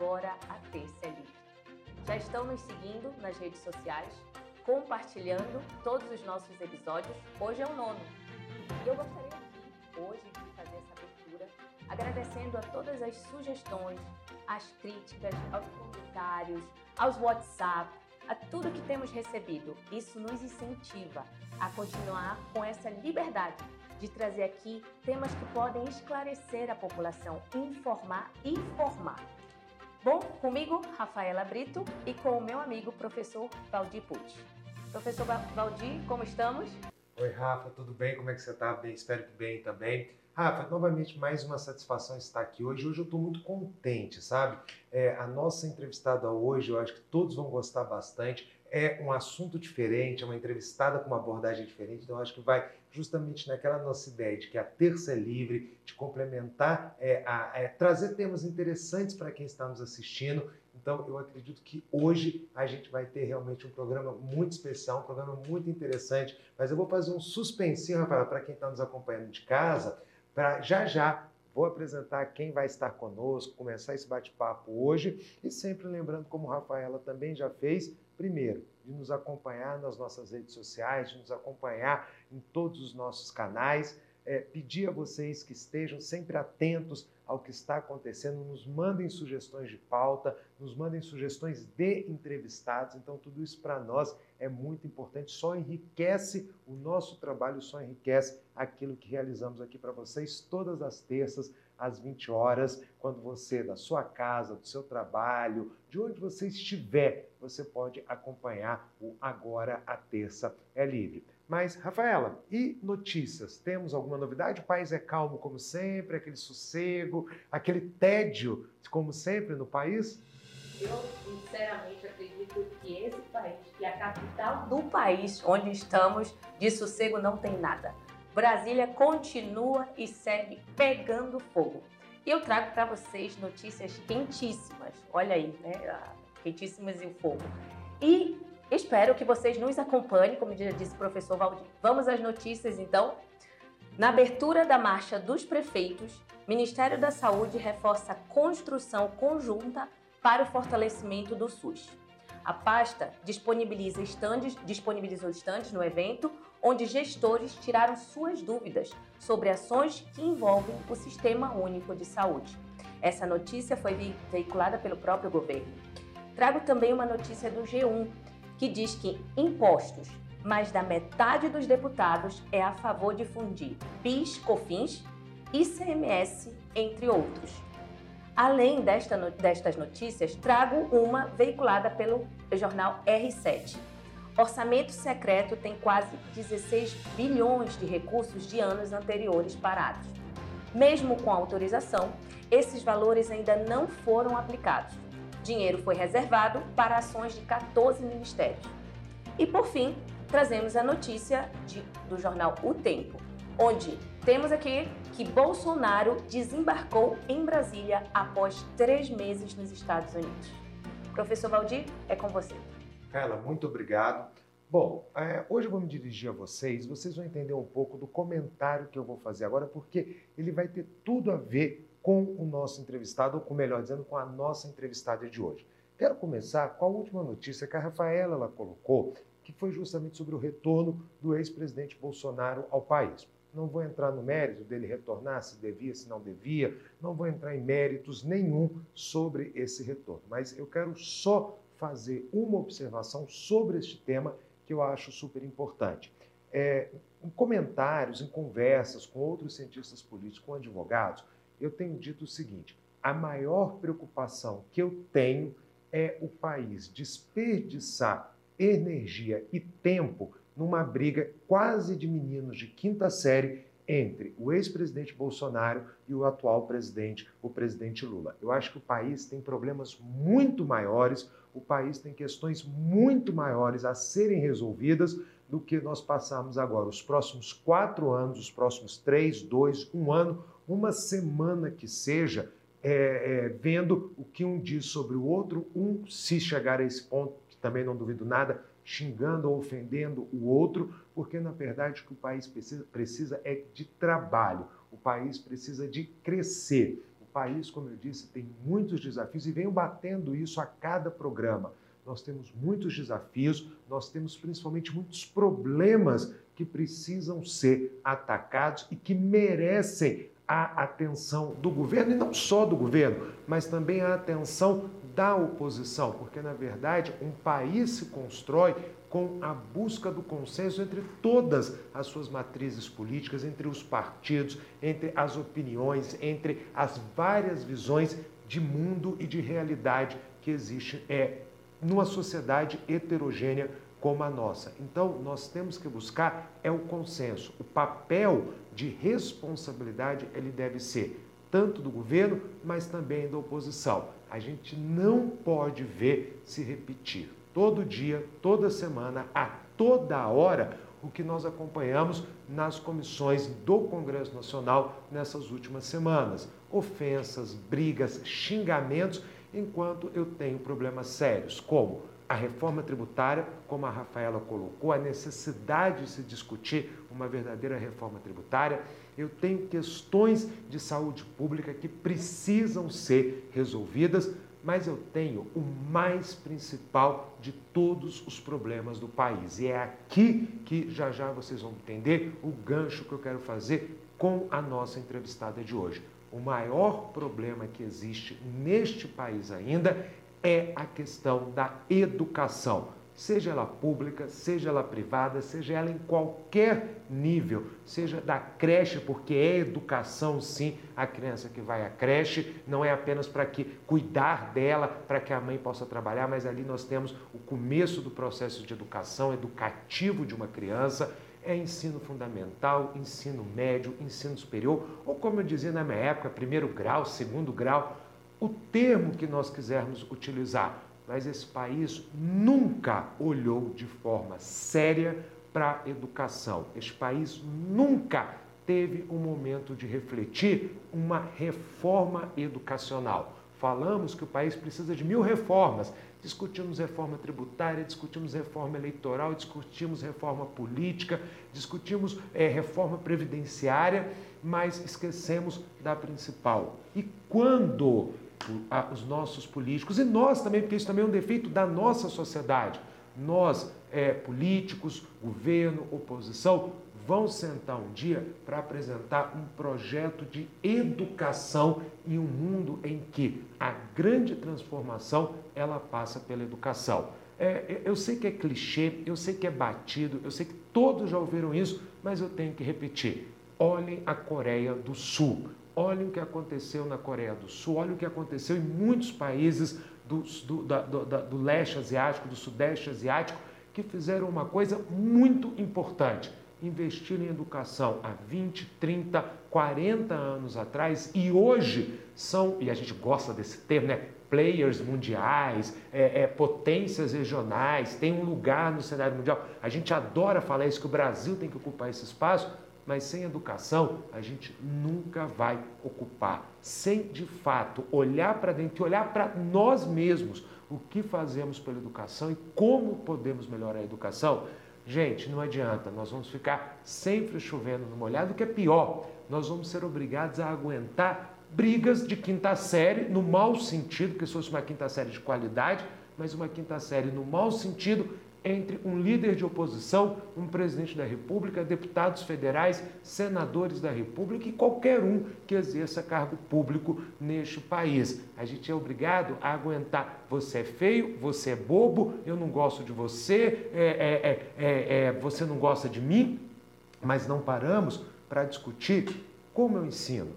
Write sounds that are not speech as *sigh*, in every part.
Agora a Livre. Já estão nos seguindo nas redes sociais, compartilhando todos os nossos episódios. Hoje é o nono. E eu gostaria aqui, hoje, de fazer essa abertura, agradecendo a todas as sugestões, as críticas, aos comentários, aos WhatsApp, a tudo que temos recebido. Isso nos incentiva a continuar com essa liberdade de trazer aqui temas que podem esclarecer a população, informar e formar. Bom, comigo, Rafaela Brito, e com o meu amigo, professor Valdir Pucci. Professor Valdir, como estamos? Oi, Rafa, tudo bem? Como é que você está? Bem, espero que bem também. Rafa, novamente mais uma satisfação estar aqui hoje. Hoje eu estou muito contente, sabe? É, a nossa entrevistada hoje, eu acho que todos vão gostar bastante. É um assunto diferente, é uma entrevistada com uma abordagem diferente, então eu acho que vai justamente naquela nossa ideia de que a terça é livre, de complementar, é, a, é, trazer temas interessantes para quem está nos assistindo. Então, eu acredito que hoje a gente vai ter realmente um programa muito especial, um programa muito interessante. Mas eu vou fazer um suspensinho, Rafael, para quem está nos acompanhando de casa, para já já Vou apresentar quem vai estar conosco, começar esse bate-papo hoje e sempre lembrando, como a Rafaela também já fez, primeiro, de nos acompanhar nas nossas redes sociais, de nos acompanhar em todos os nossos canais é, pedir a vocês que estejam sempre atentos ao que está acontecendo, nos mandem sugestões de pauta, nos mandem sugestões de entrevistados. Então, tudo isso para nós é muito importante, só enriquece o nosso trabalho, só enriquece aquilo que realizamos aqui para vocês todas as terças, às 20 horas, quando você, da sua casa, do seu trabalho, de onde você estiver, você pode acompanhar o Agora a Terça é Livre. Mas, Rafaela, e notícias? Temos alguma novidade? O país é calmo como sempre, aquele sossego, aquele tédio como sempre no país? Eu, sinceramente, acredito que esse país, que é a capital do país onde estamos, de sossego não tem nada. Brasília continua e segue pegando fogo. E eu trago para vocês notícias quentíssimas. Olha aí, né? Ah, quentíssimas em fogo. E Espero que vocês nos acompanhem, como já disse o professor Valdir. Vamos às notícias, então. Na abertura da Marcha dos Prefeitos, Ministério da Saúde reforça a construção conjunta para o fortalecimento do SUS. A pasta disponibiliza estandes, disponibilizou estandes no evento, onde gestores tiraram suas dúvidas sobre ações que envolvem o Sistema Único de Saúde. Essa notícia foi veiculada pelo próprio governo. Trago também uma notícia do G1, que diz que impostos, mais da metade dos deputados é a favor de fundir PIS, COFINS, ICMS, entre outros. Além desta, destas notícias, trago uma veiculada pelo jornal R7. Orçamento secreto tem quase 16 bilhões de recursos de anos anteriores parados. Mesmo com autorização, esses valores ainda não foram aplicados dinheiro foi reservado para ações de 14 ministérios. E por fim, trazemos a notícia de, do jornal O Tempo, onde temos aqui que Bolsonaro desembarcou em Brasília após três meses nos Estados Unidos. Professor Valdir, é com você. Carla, muito obrigado. Bom, é, hoje eu vou me dirigir a vocês, vocês vão entender um pouco do comentário que eu vou fazer agora, porque ele vai ter tudo a ver com o nosso entrevistado, ou melhor dizendo, com a nossa entrevistada de hoje. Quero começar com a última notícia que a Rafaela ela colocou, que foi justamente sobre o retorno do ex-presidente Bolsonaro ao país. Não vou entrar no mérito dele retornar, se devia, se não devia, não vou entrar em méritos nenhum sobre esse retorno, mas eu quero só fazer uma observação sobre este tema que eu acho super importante. É, em comentários, em conversas com outros cientistas políticos, com advogados, eu tenho dito o seguinte: a maior preocupação que eu tenho é o país desperdiçar energia e tempo numa briga quase de meninos de quinta série entre o ex-presidente Bolsonaro e o atual presidente, o presidente Lula. Eu acho que o país tem problemas muito maiores, o país tem questões muito maiores a serem resolvidas do que nós passamos agora. Os próximos quatro anos, os próximos três, dois, um ano, uma semana que seja, é, é, vendo o que um diz sobre o outro, um, se chegar a esse ponto, que também não duvido nada, xingando ou ofendendo o outro, porque na verdade o que o país precisa, precisa é de trabalho. O país precisa de crescer. País, como eu disse, tem muitos desafios e venho batendo isso a cada programa. Nós temos muitos desafios, nós temos principalmente muitos problemas que precisam ser atacados e que merecem a atenção do governo, e não só do governo, mas também a atenção da oposição, porque na verdade um país se constrói com a busca do consenso entre todas as suas matrizes políticas, entre os partidos, entre as opiniões, entre as várias visões de mundo e de realidade que existe é, numa sociedade heterogênea como a nossa. Então, nós temos que buscar é o consenso. O papel de responsabilidade ele deve ser tanto do governo, mas também da oposição. A gente não pode ver se repetir todo dia, toda semana, a toda hora, o que nós acompanhamos nas comissões do Congresso Nacional nessas últimas semanas. Ofensas, brigas, xingamentos, enquanto eu tenho problemas sérios, como a reforma tributária, como a Rafaela colocou, a necessidade de se discutir uma verdadeira reforma tributária. Eu tenho questões de saúde pública que precisam ser resolvidas, mas eu tenho o mais principal de todos os problemas do país. E é aqui que já já vocês vão entender o gancho que eu quero fazer com a nossa entrevistada de hoje. O maior problema que existe neste país ainda é a questão da educação, seja ela pública, seja ela privada, seja ela em qualquer nível, seja da creche, porque é educação sim, a criança que vai à creche, não é apenas para que cuidar dela, para que a mãe possa trabalhar, mas ali nós temos o começo do processo de educação educativo de uma criança, é ensino fundamental, ensino médio, ensino superior, ou como eu dizia na minha época, primeiro grau, segundo grau, o termo que nós quisermos utilizar, mas esse país nunca olhou de forma séria para a educação. Este país nunca teve um momento de refletir uma reforma educacional. Falamos que o país precisa de mil reformas. Discutimos reforma tributária, discutimos reforma eleitoral, discutimos reforma política, discutimos é, reforma previdenciária, mas esquecemos da principal. E quando os nossos políticos e nós também, porque isso também é um defeito da nossa sociedade. Nós, é, políticos, governo, oposição, vão sentar um dia para apresentar um projeto de educação em um mundo em que a grande transformação ela passa pela educação. É, eu sei que é clichê, eu sei que é batido, eu sei que todos já ouviram isso, mas eu tenho que repetir. Olhem a Coreia do Sul. Olhem o que aconteceu na Coreia do Sul, olhem o que aconteceu em muitos países do, do, da, do, do leste asiático, do sudeste asiático, que fizeram uma coisa muito importante: investir em educação há 20, 30, 40 anos atrás e hoje são, e a gente gosta desse termo, né? Players mundiais, é, é, potências regionais, tem um lugar no cenário mundial. A gente adora falar isso, que o Brasil tem que ocupar esse espaço, mas sem educação a gente nunca vai ocupar. Sem de fato olhar para dentro e olhar para nós mesmos o que fazemos pela educação e como podemos melhorar a educação, gente, não adianta, nós vamos ficar sempre chovendo no molhado, o que é pior, nós vamos ser obrigados a aguentar brigas de quinta série, no mau sentido, que se fosse uma quinta série de qualidade, mas uma quinta série no mau sentido entre um líder de oposição, um presidente da República, deputados federais, senadores da República e qualquer um que exerça cargo público neste país. A gente é obrigado a aguentar: você é feio, você é bobo, eu não gosto de você, é, é, é, é você não gosta de mim, mas não paramos para discutir como eu ensino,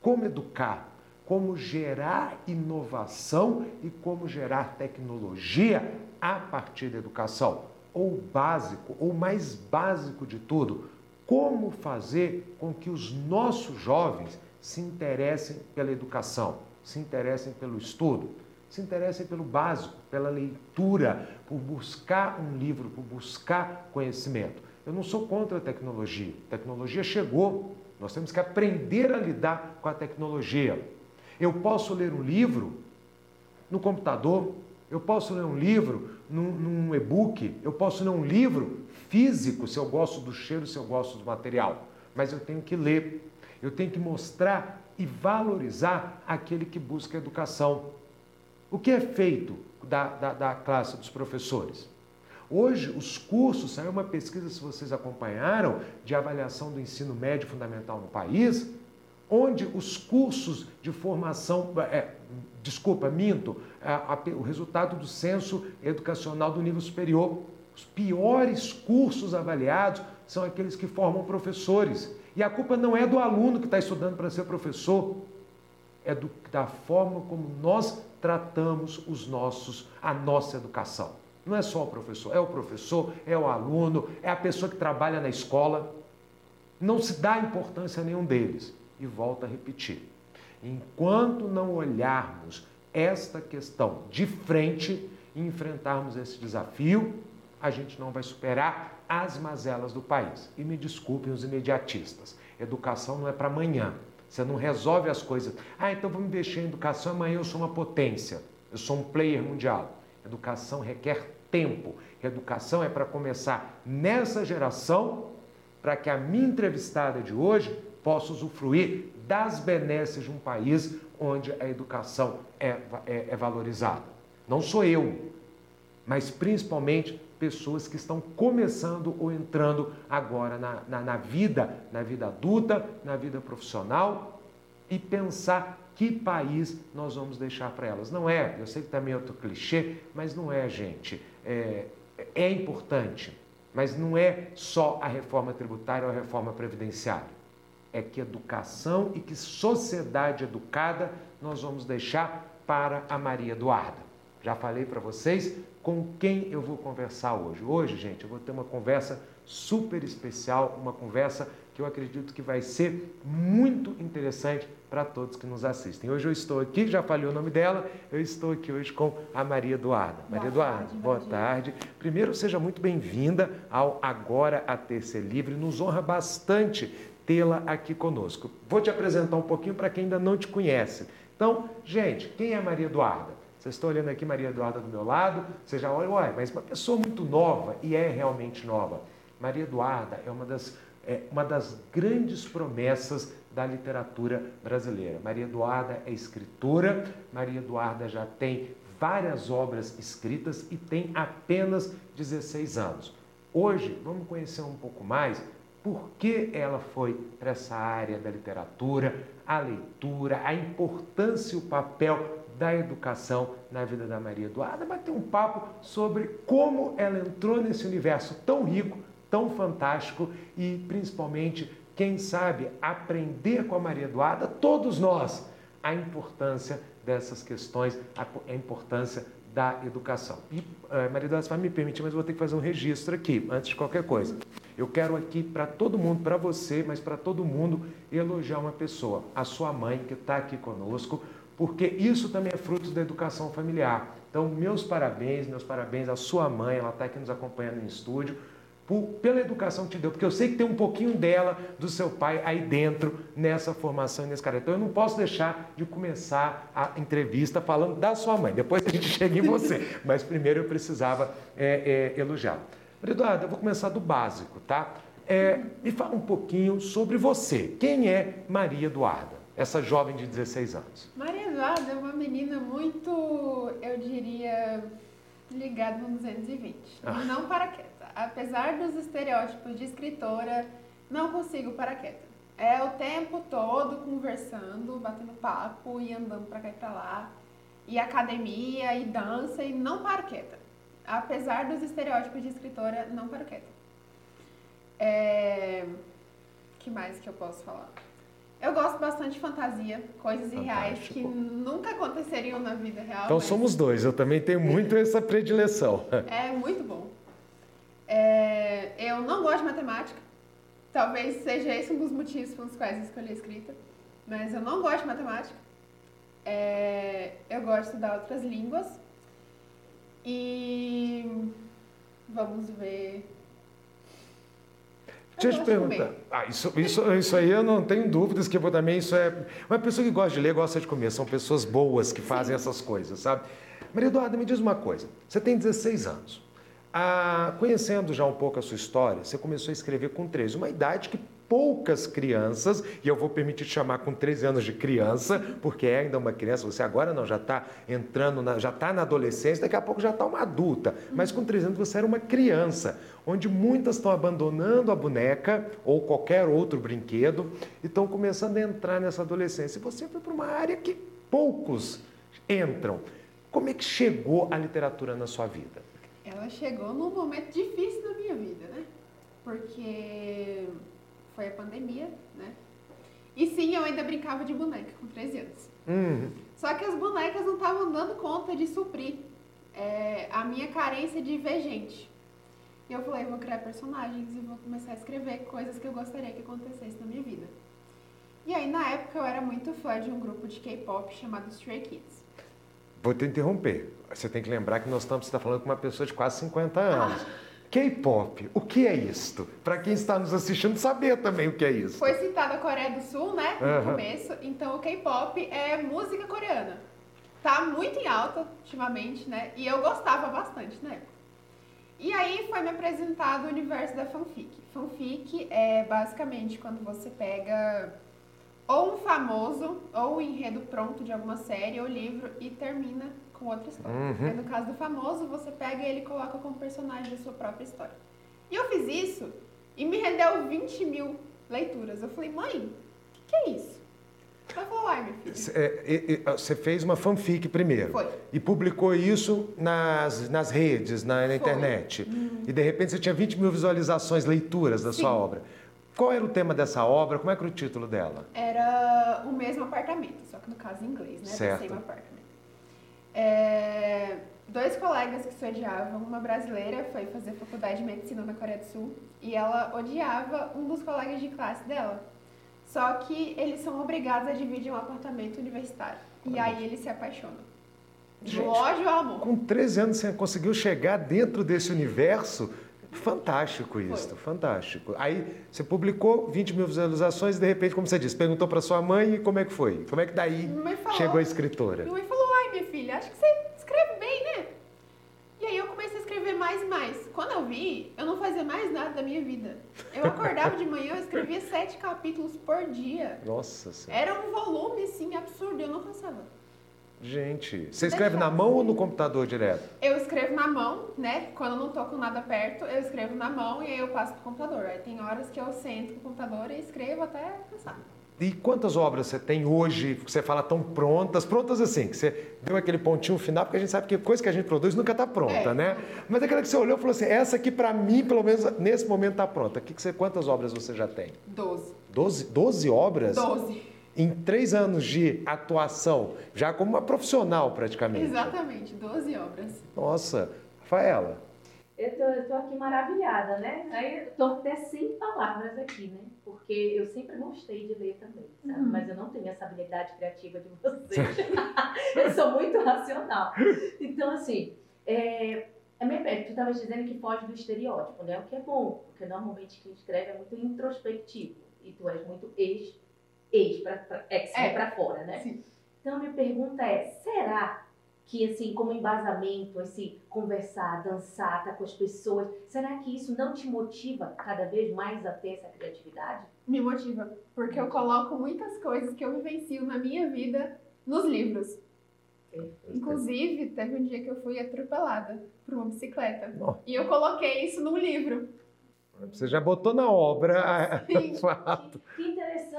como educar, como gerar inovação e como gerar tecnologia a partir da educação. Ou básico, ou mais básico de tudo, como fazer com que os nossos jovens se interessem pela educação, se interessem pelo estudo, se interessem pelo básico, pela leitura, por buscar um livro, por buscar conhecimento. Eu não sou contra a tecnologia. A tecnologia chegou. Nós temos que aprender a lidar com a tecnologia. Eu posso ler um livro no computador, eu posso ler um livro num, num e-book, eu posso ler um livro físico se eu gosto do cheiro, se eu gosto do material, mas eu tenho que ler. Eu tenho que mostrar e valorizar aquele que busca educação. O que é feito da, da, da classe dos professores? Hoje, os cursos, saiu uma pesquisa, se vocês acompanharam, de avaliação do ensino médio fundamental no país, onde os cursos de formação, é, desculpa, minto, a, a, o resultado do censo educacional do nível superior, os piores cursos avaliados são aqueles que formam professores. E a culpa não é do aluno que está estudando para ser professor, é do, da forma como nós tratamos os nossos, a nossa educação. Não é só o professor, é o professor, é o aluno, é a pessoa que trabalha na escola. Não se dá importância a nenhum deles. E volta a repetir: enquanto não olharmos esta questão de frente e enfrentarmos esse desafio, a gente não vai superar as mazelas do país. E me desculpem os imediatistas: educação não é para amanhã. Você não resolve as coisas. Ah, então vamos investir em educação, amanhã eu sou uma potência, eu sou um player mundial. Educação requer tempo. Educação é para começar nessa geração, para que a minha entrevistada de hoje possa usufruir das benesses de um país onde a educação é, é, é valorizada. Não sou eu, mas principalmente pessoas que estão começando ou entrando agora na, na, na, vida, na vida adulta, na vida profissional e pensar que país nós vamos deixar para elas. Não é, eu sei que também é outro clichê, mas não é, gente. É, é importante, mas não é só a reforma tributária ou a reforma previdenciária. É que educação e que sociedade educada nós vamos deixar para a Maria Eduarda. Já falei para vocês com quem eu vou conversar hoje. Hoje, gente, eu vou ter uma conversa super especial, uma conversa que eu acredito que vai ser muito interessante para todos que nos assistem. Hoje eu estou aqui, já falei o nome dela, eu estou aqui hoje com a Maria Eduarda. Maria Eduarda, boa tarde. Primeiro, seja muito bem-vinda ao Agora a Ter Ser Livre. Nos honra bastante tê-la aqui conosco. Vou te apresentar um pouquinho para quem ainda não te conhece. Então, gente, quem é Maria Eduarda? Vocês estão olhando aqui Maria Eduarda do meu lado, você já olha, uai, mas uma pessoa muito nova, e é realmente nova. Maria Eduarda é uma das é uma das grandes promessas da literatura brasileira. Maria Eduarda é escritora, Maria Eduarda já tem várias obras escritas e tem apenas 16 anos. Hoje, vamos conhecer um pouco mais por que ela foi para essa área da literatura, a leitura, a importância e o papel da educação na vida da Maria Eduarda, bater um papo sobre como ela entrou nesse universo tão rico, tão fantástico e principalmente, quem sabe, aprender com a Maria Eduarda, todos nós, a importância dessas questões, a importância da educação. E uh, Maria Eduarda, vai me permitir, mas vou ter que fazer um registro aqui, antes de qualquer coisa. Eu quero aqui para todo mundo, para você, mas para todo mundo, elogiar uma pessoa, a sua mãe que está aqui conosco, porque isso também é fruto da educação familiar. Então, meus parabéns, meus parabéns à sua mãe, ela está aqui nos acompanhando em estúdio, por, pela educação que te deu, porque eu sei que tem um pouquinho dela, do seu pai, aí dentro, nessa formação e nesse cara. Então eu não posso deixar de começar a entrevista falando da sua mãe, depois a gente *laughs* chega em você, mas primeiro eu precisava é, é, elogiar. Eduardo, eu vou começar do básico, tá? É, me fala um pouquinho sobre você. Quem é Maria Eduarda, essa jovem de 16 anos? Maria Eduarda é uma menina muito, eu diria, ligada no 220. Ah. Não paraquedas apesar dos estereótipos de escritora, não consigo parar quieta. É o tempo todo conversando, batendo papo e andando para cá e para lá. E academia e dança e não paro quieta. Apesar dos estereótipos de escritora, não paro quieta. É... que mais que eu posso falar? Eu gosto bastante de fantasia, coisas Fantástico. irreais que nunca aconteceriam na vida real. Então mas... somos dois, eu também tenho muito essa predileção. É muito bom. Eu não gosto de matemática. Talvez seja esse um dos motivos pelos quais eu escolhi a escrita. Mas eu não gosto de matemática. É, eu gosto de estudar outras línguas. E vamos ver. Deixa eu te perguntar. Ah, isso, isso, isso aí eu não tenho dúvidas que eu vou também. Isso é. Uma pessoa que gosta de ler gosta de comer. São pessoas boas que fazem Sim. essas coisas, sabe? Maria Eduarda, me diz uma coisa. Você tem 16 anos. Ah, conhecendo já um pouco a sua história, você começou a escrever com 13, uma idade que poucas crianças, e eu vou permitir te chamar com 13 anos de criança, porque é ainda uma criança, você agora não, já está entrando, na, já está na adolescência, daqui a pouco já está uma adulta, mas com 13 anos você era uma criança, onde muitas estão abandonando a boneca ou qualquer outro brinquedo e estão começando a entrar nessa adolescência. E você foi para uma área que poucos entram. Como é que chegou a literatura na sua vida? Ela chegou num momento difícil da minha vida, né? Porque foi a pandemia, né? E sim, eu ainda brincava de boneca com 13 anos. Uhum. Só que as bonecas não estavam dando conta de suprir é, a minha carência de ver gente. E eu falei, vou criar personagens e vou começar a escrever coisas que eu gostaria que acontecesse na minha vida. E aí, na época, eu era muito fã de um grupo de K-pop chamado Stray Kids. Vou te interromper. Você tem que lembrar que nós estamos tá falando com uma pessoa de quase 50 anos. Ah. K-pop, o que é isto? Para quem está nos assistindo saber também o que é isso. Foi citada a Coreia do Sul, né? No Aham. começo. Então, o K-pop é música coreana. Tá muito em alta ultimamente, né? E eu gostava bastante na época. E aí foi me apresentado o universo da fanfic. Fanfic é basicamente quando você pega ou um famoso ou um enredo pronto de alguma série ou livro e termina com outra história. Uhum. No caso do famoso, você pega ele e coloca como personagem da sua própria história. E eu fiz isso e me rendeu 20 mil leituras. Eu falei, mãe, o que, que é isso? Ela falou, ai, é, é, Você fez uma fanfic primeiro. Foi. E publicou isso nas, nas redes, na, na internet. E de repente você tinha 20 mil visualizações, leituras da Sim. sua obra. Qual era o tema dessa obra? Como é que era o título dela? Era o mesmo apartamento, só que no caso em inglês, né? Certo. The same apartment. É, dois colegas que se odiavam, uma brasileira foi fazer faculdade de medicina na Coreia do Sul e ela odiava um dos colegas de classe dela. Só que eles são obrigados a dividir um apartamento universitário. E aí eles se apaixonam. Do ódio ao amor. Com 13 anos você conseguiu chegar dentro desse universo. Fantástico isso, fantástico. Aí você publicou 20 mil visualizações e de repente, como você disse, perguntou para sua mãe e como é que foi? Como é que daí falou, chegou a escritora? Minha mãe falou, ai minha filha, acho que você escreve bem, né? E aí eu comecei a escrever mais e mais. Quando eu vi, eu não fazia mais nada da minha vida. Eu acordava de manhã, eu escrevia sete capítulos por dia. Nossa Senhora. Era um volume, assim, absurdo, eu não cansava. Gente, você escreve na mão ou no computador direto? Eu escrevo na mão, né? Quando eu não tô com nada perto, eu escrevo na mão e aí eu passo pro computador. Aí tem horas que eu sento com o computador e escrevo até cansar. E quantas obras você tem hoje que você fala tão prontas? Prontas assim, que você deu aquele pontinho final, porque a gente sabe que coisa que a gente produz nunca está pronta, É. né? Mas aquela que você olhou e falou assim, essa aqui para mim, pelo menos nesse momento está pronta. Que que você, quantas obras você já tem? Doze. Doze, doze obras? Doze. Em três anos de atuação, já como uma profissional praticamente. Exatamente, doze obras. Nossa, Rafaela, Eu tô, eu tô aqui maravilhada, né? Aí eu tô até sem palavras aqui, né? Porque eu sempre gostei de ler também, sabe? Uhum. Mas eu não tenho essa habilidade criativa de vocês. *laughs* eu sou muito racional. Então, assim, é, é meio- é, tu estavas dizendo que foge do estereótipo, né? O que é bom, porque normalmente quem escreve é muito introspectivo. E tu és muito ex, ex pra, ex, É. pra fora, né? Sim. Então, a minha pergunta é: será que, assim, como embasamento, esse conversar, dançar, estar com as pessoas, será que isso não te motiva cada vez mais a ter essa criatividade? Me motiva, porque eu coloco muitas coisas que eu vivencio na minha vida nos livros. Inclusive, teve um dia que eu fui atropelada por uma bicicleta. Nossa. E eu coloquei isso num livro. você já botou na obra Sim. *laughs* o fato. Que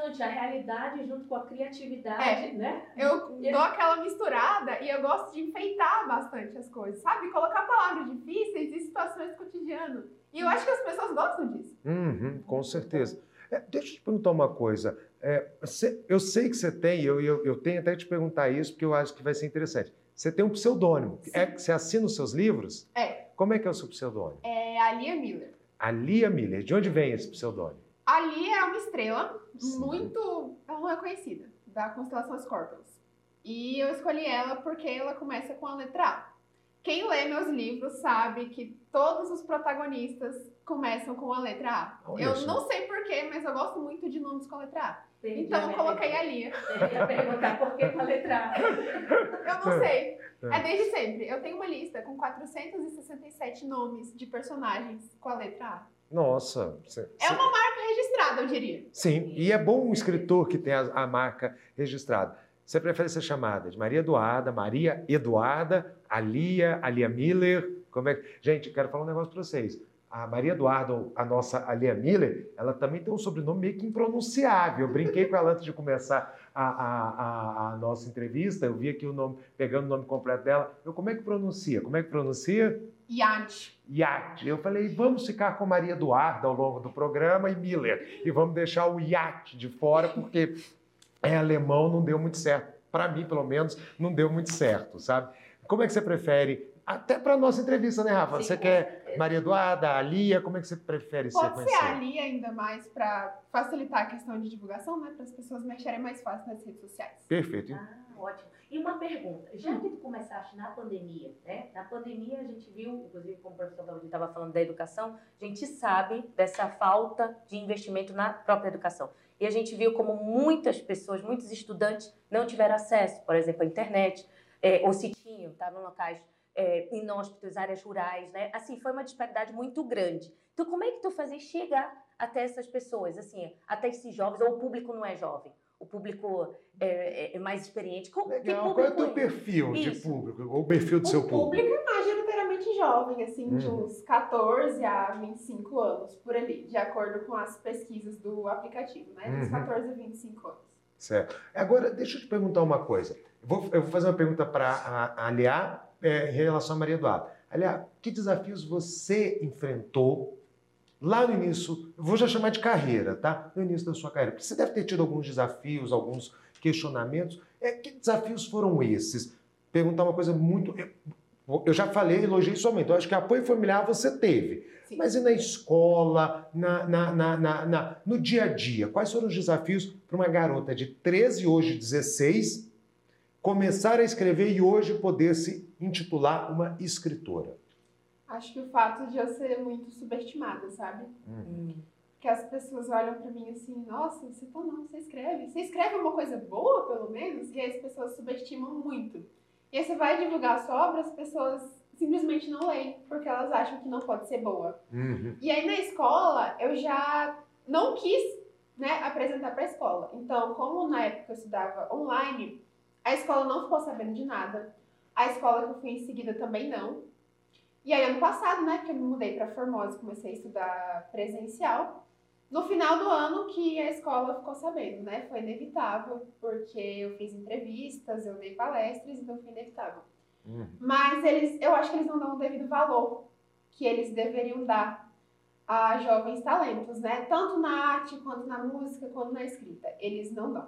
interessante, a realidade junto com a criatividade, né? Eu dou aquela misturada e eu gosto de enfeitar bastante as coisas, sabe? Colocar palavras difíceis e situações do cotidiano. E eu acho que as pessoas gostam disso. Uhum, com certeza. É, deixa eu te perguntar uma coisa. É, você- eu sei que você tem, eu, eu, eu tenho até que te perguntar isso, porque eu acho que vai ser interessante. Você tem um pseudônimo. Sim. É que você assina os seus livros? É. Como é que é o seu pseudônimo? É a Lia Miller. A Lia Miller. De onde vem esse pseudônimo? A Lia é uma estrela Sim. muito. Ela não é conhecida, da constelação Scorpions. E eu escolhi ela porque ela começa com a letra A. Quem lê meus livros sabe que todos os protagonistas começam com a letra A. Olha eu só. não sei porquê, mas eu gosto muito de nomes com a letra A. Entendi Então eu minha coloquei a pergunta. Lia. Eu ia perguntar por que com a letra A. Eu não sei. É. É desde sempre. Eu tenho uma lista com 467 nomes de personagens com a letra A. Nossa. Cê, é uma marca registrada, eu diria. Sim, e é bom um escritor que tem a, a marca registrada. Você prefere ser chamada de Maria Eduarda, Maria Eduarda, Alia, Alia Miller? Como é que... Gente, quero falar um negócio para vocês. A Maria Eduarda, a nossa Alia Miller, ela também tem um sobrenome meio que impronunciável. Eu brinquei com ela antes de começar a, a, a, a nossa entrevista. Eu vi aqui o nome, pegando o nome completo dela. Eu, como é que pronuncia? Como é que pronuncia? Yacht. Yacht. Eu falei, vamos ficar com Maria Eduarda ao longo do programa e Miller. E vamos deixar o Yacht de fora, porque é alemão, não deu muito certo. Para mim, pelo menos, não deu muito certo, sabe? Como é que você prefere? Até para nossa entrevista, né, Rafa? Sim, você quer Maria Eduarda, a Lia? Como é que você prefere Pode ser Pode ser a Lia ainda mais para facilitar a questão de divulgação, né? Para as pessoas me acharem mais fácil nas redes sociais. Perfeito. Ah, ótimo. E uma pergunta, já que tu começaste na pandemia, né? Na pandemia a gente viu, inclusive como o professor Claudio estava falando da educação, a gente sabe dessa falta de investimento na própria educação. E a gente viu como muitas pessoas, muitos estudantes não tiveram acesso, por exemplo, à internet, é, ou se tinham, estavam em locais é, inóspitos, áreas rurais, né? Assim, foi uma disparidade muito grande. Então, como é que tu fazes chegar até essas pessoas, assim, até esses jovens, ou o público não é jovem? O público é, é, é mais experiente. Qual, Legal. Qual é o teu perfil de público? Ou o perfil do o seu público? O público é majoritariamente jovem, assim, hum. de uns 14 a 25 anos, por ali, de acordo com as pesquisas do aplicativo, né? Dos uhum. 14 a 25 anos. Certo. Agora, deixa eu te perguntar uma coisa. Eu vou, eu vou fazer uma pergunta para aliar é, em relação a Maria Eduarda. Aliás, que desafios você enfrentou lá no início, vou já chamar de carreira, tá? No início da sua carreira. Porque você deve ter tido alguns desafios, alguns questionamentos. É, que desafios foram esses? Perguntar uma coisa muito. Eu já falei, elogiei somente. Eu acho que apoio familiar você teve. Sim. Mas e na escola, na, na, na, na, no dia a dia? Quais foram os desafios para uma garota de 13, hoje 16, começar a escrever e hoje poder se intitular uma escritora? Acho que o fato de eu ser muito subestimada, sabe? Uhum. Que as pessoas olham para mim assim, nossa, você tá não, você escreve. Você escreve uma coisa boa, pelo menos? E aí as pessoas subestimam muito. E aí você vai divulgar a sua obra, as pessoas simplesmente não leem, porque elas acham que não pode ser boa. Uhum. E aí na escola, eu já não quis né, apresentar para a escola. Então, como na época eu estudava online, a escola não ficou sabendo de nada. A escola que eu fui em seguida também não. E aí, ano passado, né, que eu me mudei para Formosa, comecei a estudar presencial. No final do ano que a escola ficou sabendo, né? Foi inevitável, porque eu fiz entrevistas, eu dei palestras, então foi inevitável. Uhum. Mas eles, eu acho que eles não dão o devido valor que eles deveriam dar a jovens talentos, né? Tanto na arte, quanto na música, quanto na escrita. Eles não dão.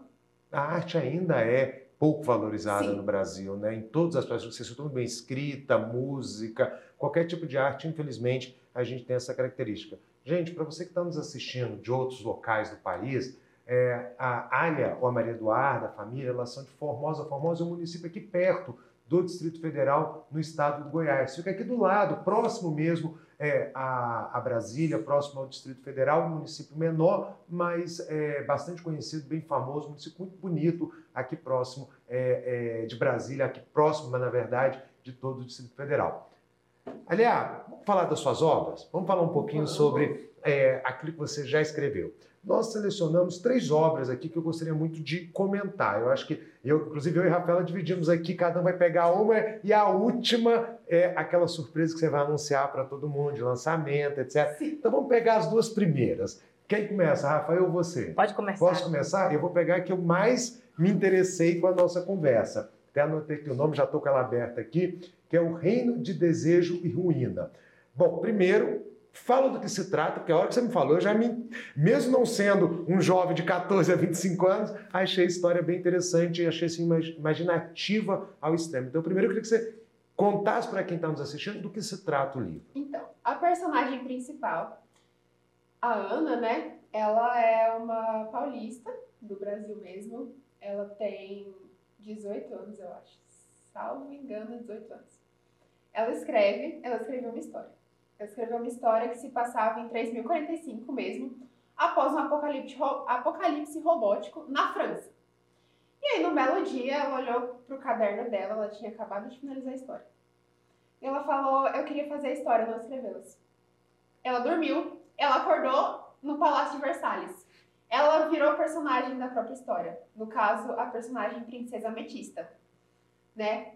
A arte ainda é pouco valorizada Sim. no Brasil, né? Em todas as partes, você tudo bem escrita, música, qualquer tipo de arte, infelizmente, a gente tem essa característica. Gente, para você que está nos assistindo de outros locais do país, é, a Alia ou a Maria Eduarda, a família, elas são de Formosa. Formosa é um município aqui perto do Distrito Federal, no estado do Goiás. Fica aqui do lado, próximo mesmo é, a, a, Brasília, próximo ao Distrito Federal, um município menor, mas é, bastante conhecido, bem famoso, um município muito bonito, aqui próximo é, é, de Brasília, aqui próximo, mas na verdade, de todo o Distrito Federal. Aliás, vamos falar das suas obras? Vamos falar um pouquinho sobre é, aquilo que você já escreveu. Nós selecionamos três obras aqui que eu gostaria muito de comentar. Eu acho que, eu, inclusive eu e a Rafaela dividimos aqui, cada um vai pegar uma e a última é aquela surpresa que você vai anunciar para todo mundo, de lançamento, etc. Sim. Então vamos pegar as duas primeiras. Quem começa, Rafael ou você? Pode começar. Posso começar? Eu vou pegar a que eu mais me interessei com a nossa conversa. Até anotei que o nome, já estou com ela aberta aqui, que é O Reino de Desejo e Ruína. Bom, primeiro, fala do que se trata, porque a hora que você me falou, eu já me, mesmo não sendo um jovem de 14 a 25 anos, achei a história bem interessante e achei assim, imaginativa ao extremo. Então, primeiro eu queria que você contasse para quem está nos assistindo do que se trata o livro. Então, a personagem principal, a Ana, né? Ela é uma paulista do Brasil mesmo. Ela tem 18 anos, eu acho. Salvo engano, 18 anos. Ela escreve, ela escreveu uma história escreveu uma história que se passava em 3045 mesmo, após um apocalipse, apocalipse robótico na França. E aí, no belo dia, ela olhou para o caderno dela, ela tinha acabado de finalizar a história. E ela falou: Eu queria fazer a história, não escrevê-las. Ela dormiu, ela acordou no Palácio de Versalhes. Ela virou personagem da própria história. No caso, a personagem Princesa Ametista, né?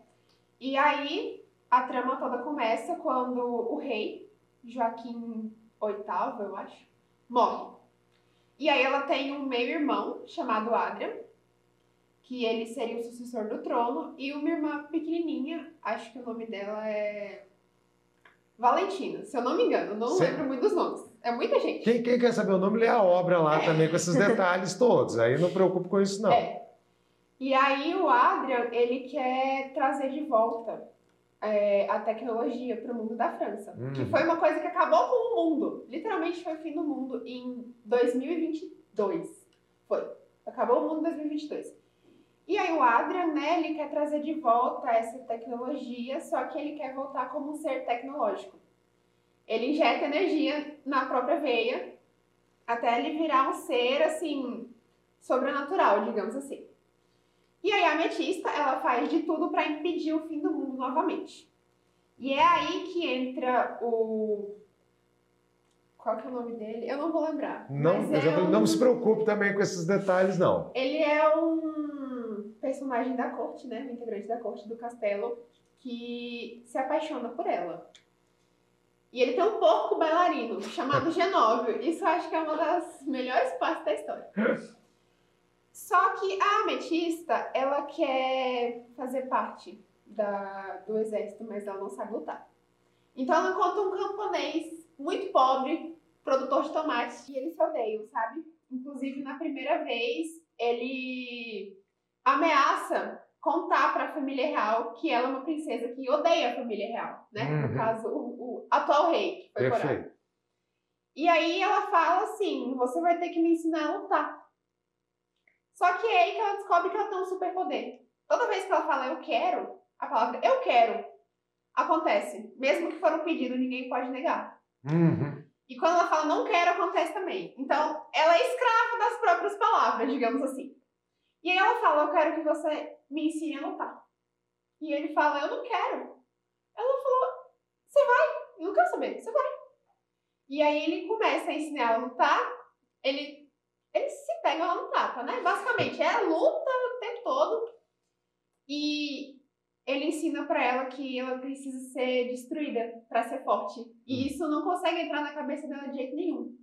E aí, a trama toda começa quando o rei, Joaquim VIII, eu acho, morre. E aí ela tem um meio-irmão chamado Adrian, que ele seria o sucessor do trono, e uma irmã pequenininha, acho que o nome dela é Valentina, se eu não me engano, não lembro muito dos nomes. É muita gente. Quem, quem, quer saber o nome, lê a obra lá também, com esses *laughs* detalhes todos. Aí não preocupo com isso, não. É. E aí o Adrian, ele quer trazer de volta é, a tecnologia para o mundo da França. Hum. Que foi uma coisa que acabou com o mundo. Literalmente foi o fim do mundo em 2022. Foi. Acabou o mundo em 2022. E aí o Adrian, né, ele quer trazer de volta essa tecnologia, só que ele quer voltar como um ser tecnológico. Ele injeta energia na própria veia até ele virar um ser, assim, sobrenatural, digamos assim. E aí a Ametista, ela faz de tudo para impedir o fim do mundo novamente. E é aí que entra o qual que é o nome dele? Eu não vou lembrar. Não, é um... não se preocupe também com esses detalhes, não. Ele é um personagem da corte, né? Um integrante da corte do castelo que se apaixona por ela. E ele tem um porco bailarino chamado *laughs* Genóvio. Isso eu acho que é uma das melhores partes da história. *laughs* Só que a ametista, ela quer fazer parte da, do exército, mas ela não sabe lutar. Então ela encontra um camponês muito pobre, produtor de tomates, e eles se odeiam, sabe? Inclusive, na primeira vez, ele ameaça contar para a família real que ela é uma princesa que odeia a família real, né? Uhum. No caso, o, o, atual rei, que foi Perfeito. E aí ela fala assim: você vai ter que me ensinar a lutar. Só que é aí que ela descobre que ela tem um superpoder. Toda vez que ela fala eu quero, a palavra eu quero acontece. Mesmo que for um pedido, ninguém pode negar. Uhum. E quando ela fala não quero, acontece também. Então, ela é escrava das próprias palavras, digamos assim. E aí ela fala, eu quero que você me ensine a lutar. E ele fala, eu não quero. Ela falou, você vai, eu não quero saber, você vai. E aí ele começa a ensinar a lutar, ele, ele se pega lá no tapa, né? Basicamente, é luta o tempo todo. E ele ensina para ela que ela precisa ser destruída para ser forte. E hum. isso não consegue entrar na cabeça dela de jeito nenhum.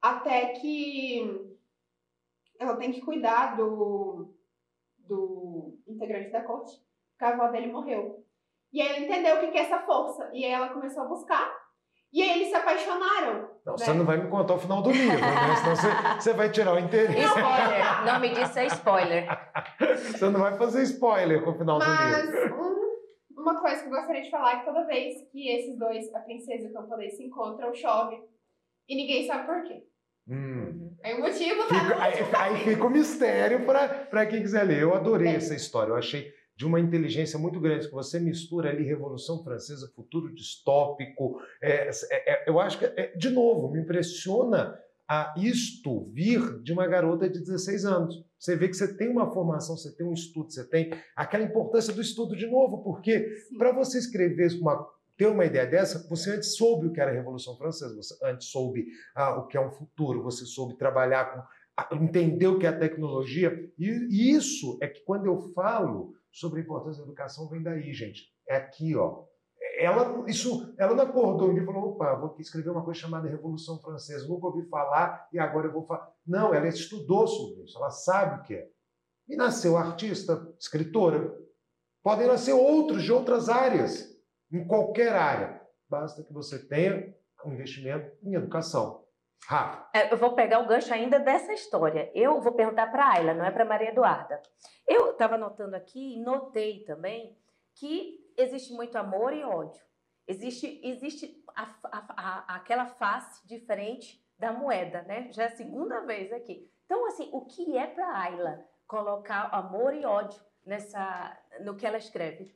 Até que ela tem que cuidar do, do integrante da corte, porque a avó dele morreu. E aí ela entendeu o que é essa força. E aí ela começou a buscar. E aí eles se apaixonaram. Não, né? você não vai me contar o final do livro, né? Senão você, você vai tirar o interesse. Spoiler. O nome disso é spoiler. Você não vai fazer spoiler com o final Mas, do livro. Um, uma coisa que eu gostaria de falar é que toda vez que esses dois, a princesa e o camponês, se encontram, chove. E ninguém sabe por quê. Hum. Aí o motivo tá fica, aí, aí, fica o mistério para quem quiser ler. Eu adorei é. essa história. Eu achei de uma inteligência muito grande, que você mistura ali Revolução Francesa, futuro distópico. É, é, é eu acho que, é, de novo, me impressiona a isto vir de uma garota de 16 anos. Você vê que você tem uma formação, você tem um estudo, você tem aquela importância do estudo de novo, porque para você escrever uma ter uma ideia dessa, você antes soube o que era a Revolução Francesa, você antes soube ah, o que é um futuro, você soube trabalhar com, entender o que é a tecnologia. E isso é que quando eu falo sobre a importância da educação, vem daí, gente. É aqui, ó. Ela, isso, ela não acordou e falou: opa, vou escrever uma coisa chamada Revolução Francesa. Nunca ouvi falar e agora eu vou falar. Não, ela estudou sobre isso, ela sabe o que é. E nasceu artista, escritora. Podem nascer outros de outras áreas em qualquer área. Basta que você tenha um investimento em educação. Rápido. É, eu vou pegar o gancho ainda dessa história. Eu vou perguntar para a Ayla, não é para Maria Eduarda. Eu estava notando aqui e notei também que existe muito amor e ódio. Existe, existe a, a, a, aquela face diferente da moeda, né? Já é a segunda vez aqui. Então, assim, o que é para a Ayla colocar amor e ódio nessa, no que ela escreve?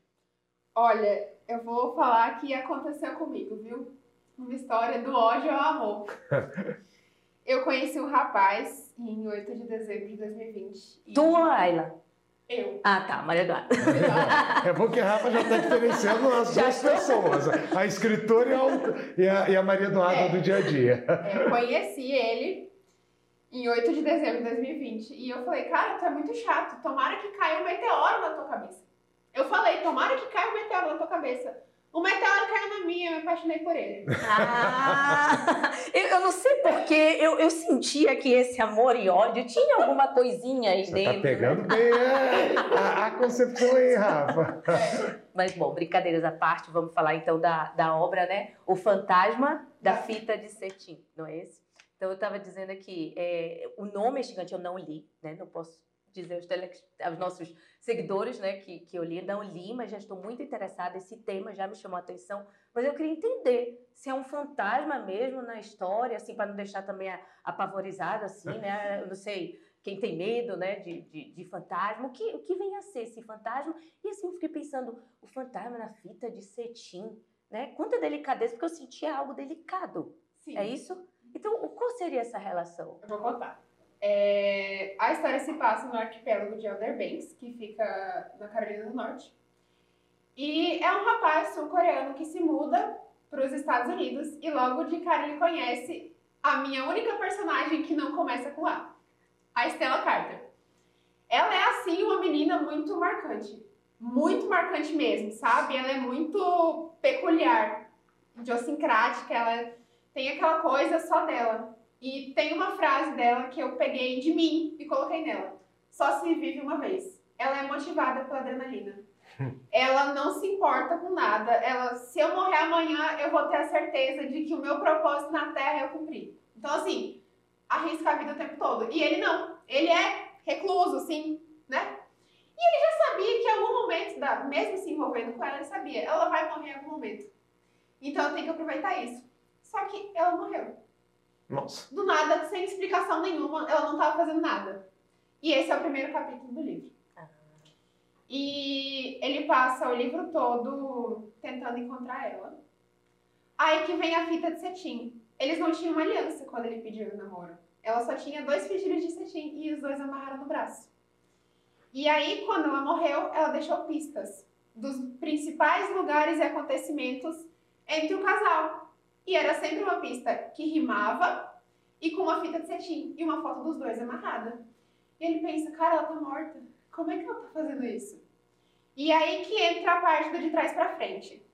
Olha, eu vou falar que aconteceu comigo, viu? Uma história do ódio ao amor. *laughs* eu conheci um rapaz em 8 de dezembro de 2020. Tu, Ayla? Eu. Ah, tá, Maria Eduarda. É bom que a Rafa já está diferenciando as Já duas estou. pessoas, a escritora e a, e a, e a Maria Eduarda É. do dia a dia. Eu conheci ele em 8 de dezembro de 2020. E eu falei, cara, tu é muito chato. Tomara que caia um meteoro na tua cabeça. Eu falei, tomara que caia um meteoro na tua cabeça. O meteoro caiu na minha, eu me apaixonei por ele. Ah, eu, eu não sei porque eu, eu sentia que esse amor e ódio tinha alguma coisinha aí Você dentro. está pegando bem é, a, a concepção aí, Rafa. Mas, bom, brincadeiras à parte, vamos falar então da, da obra, né? O Fantasma da Fita de Cetim, não é esse? Então, eu estava dizendo aqui, é, o nome é gigante, eu não li, né? Não posso dizer aos, tele, aos nossos seguidores, né, que, que eu li, não li, mas já estou muito interessada, esse tema já me chamou a atenção, mas eu queria entender se é um fantasma mesmo na história, assim, para não deixar também a- apavorizado, assim, né? *laughs* Eu não sei, quem tem medo, né, de, de, de fantasma, o que, o que vem a ser esse fantasma? E assim, eu fiquei pensando, o fantasma na fita de cetim, né? Quanta delicadeza, porque eu sentia algo delicado. Sim. É isso? Então, o- qual seria essa relação? Eu vou contar. É, a história se passa no arquipélago de Elder Banks, que fica na Carolina do Norte. E é um rapaz sul-coreano que se muda para os Estados Unidos e logo de cara ele conhece a minha única personagem que não começa com A, a Stella Carter. Ela é, assim, uma menina muito marcante. Muito marcante mesmo, sabe? Ela é muito peculiar, idiosincrática, ela tem aquela coisa só dela. E tem uma frase dela que eu peguei de mim e coloquei nela. Só se vive uma vez. Ela é motivada pela adrenalina. *laughs* Ela não se importa com nada. Ela, se eu morrer amanhã, eu vou ter a certeza de que o meu propósito na Terra eu cumpri. Então, assim, arrisca a vida o tempo todo. E ele não. Ele é recluso, assim, né? E ele já sabia que em algum momento, da, mesmo se envolvendo com ela, ele sabia. Ela vai morrer em algum momento. Então eu tenho que aproveitar isso. Só que ela morreu Nossa. do nada, sem explicação nenhuma, ela não estava fazendo nada. E esse é o primeiro capítulo do livro. E ele passa o livro todo tentando encontrar ela. Aí que vem a fita de cetim. Eles não tinham uma aliança quando ele pediu o namoro. Ela só tinha dois pedidos de cetim e os dois amarraram no braço. E aí, quando ela morreu, ela deixou pistas dos principais lugares e acontecimentos entre o casal. E era sempre uma pista que rimava e com uma fita de cetim e uma foto dos dois amarrada. E ele pensa, cara, ela tá morta. Como é que ela tá fazendo isso? E aí que entra a parte do de trás pra frente.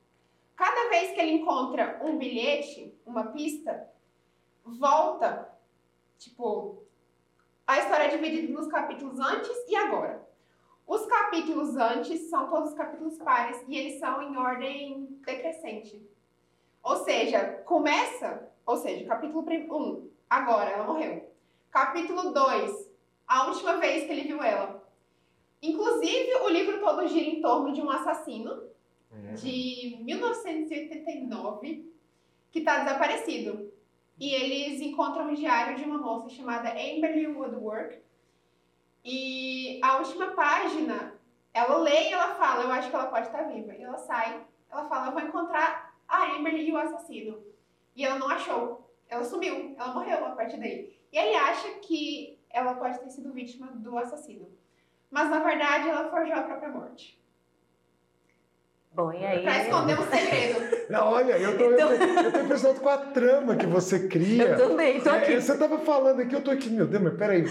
Cada vez que ele encontra um bilhete, uma pista, volta, tipo, a história é dividida nos capítulos antes e agora. Os capítulos antes são todos os capítulos pares e eles são em ordem decrescente. Ou seja, começa, ou seja, capítulo 1, agora ela morreu. Capítulo 2, a última vez que ele viu ela. Inclusive, o livro todo gira em torno de um assassino de 1989 que está desaparecido. E eles encontram um diário de uma moça chamada Amberly Woodwork. E a última página, ela lê e ela fala, eu acho que ela pode estar viva. E ela sai, ela fala, eu vou encontrar a Amberly e o assassino. E ela não achou. Ela sumiu, ela morreu a partir daí. E ele acha que ela pode ter sido vítima do assassino. Mas na verdade ela forjou a própria morte. Bom, e aí? Pra esconder um segredo. *laughs* Não, olha, eu tô, Então- eu tô, eu tô impressionado com a trama que você cria. Eu também, tô É, aqui. você estava falando aqui, eu estou aqui, meu Deus, mas peraí,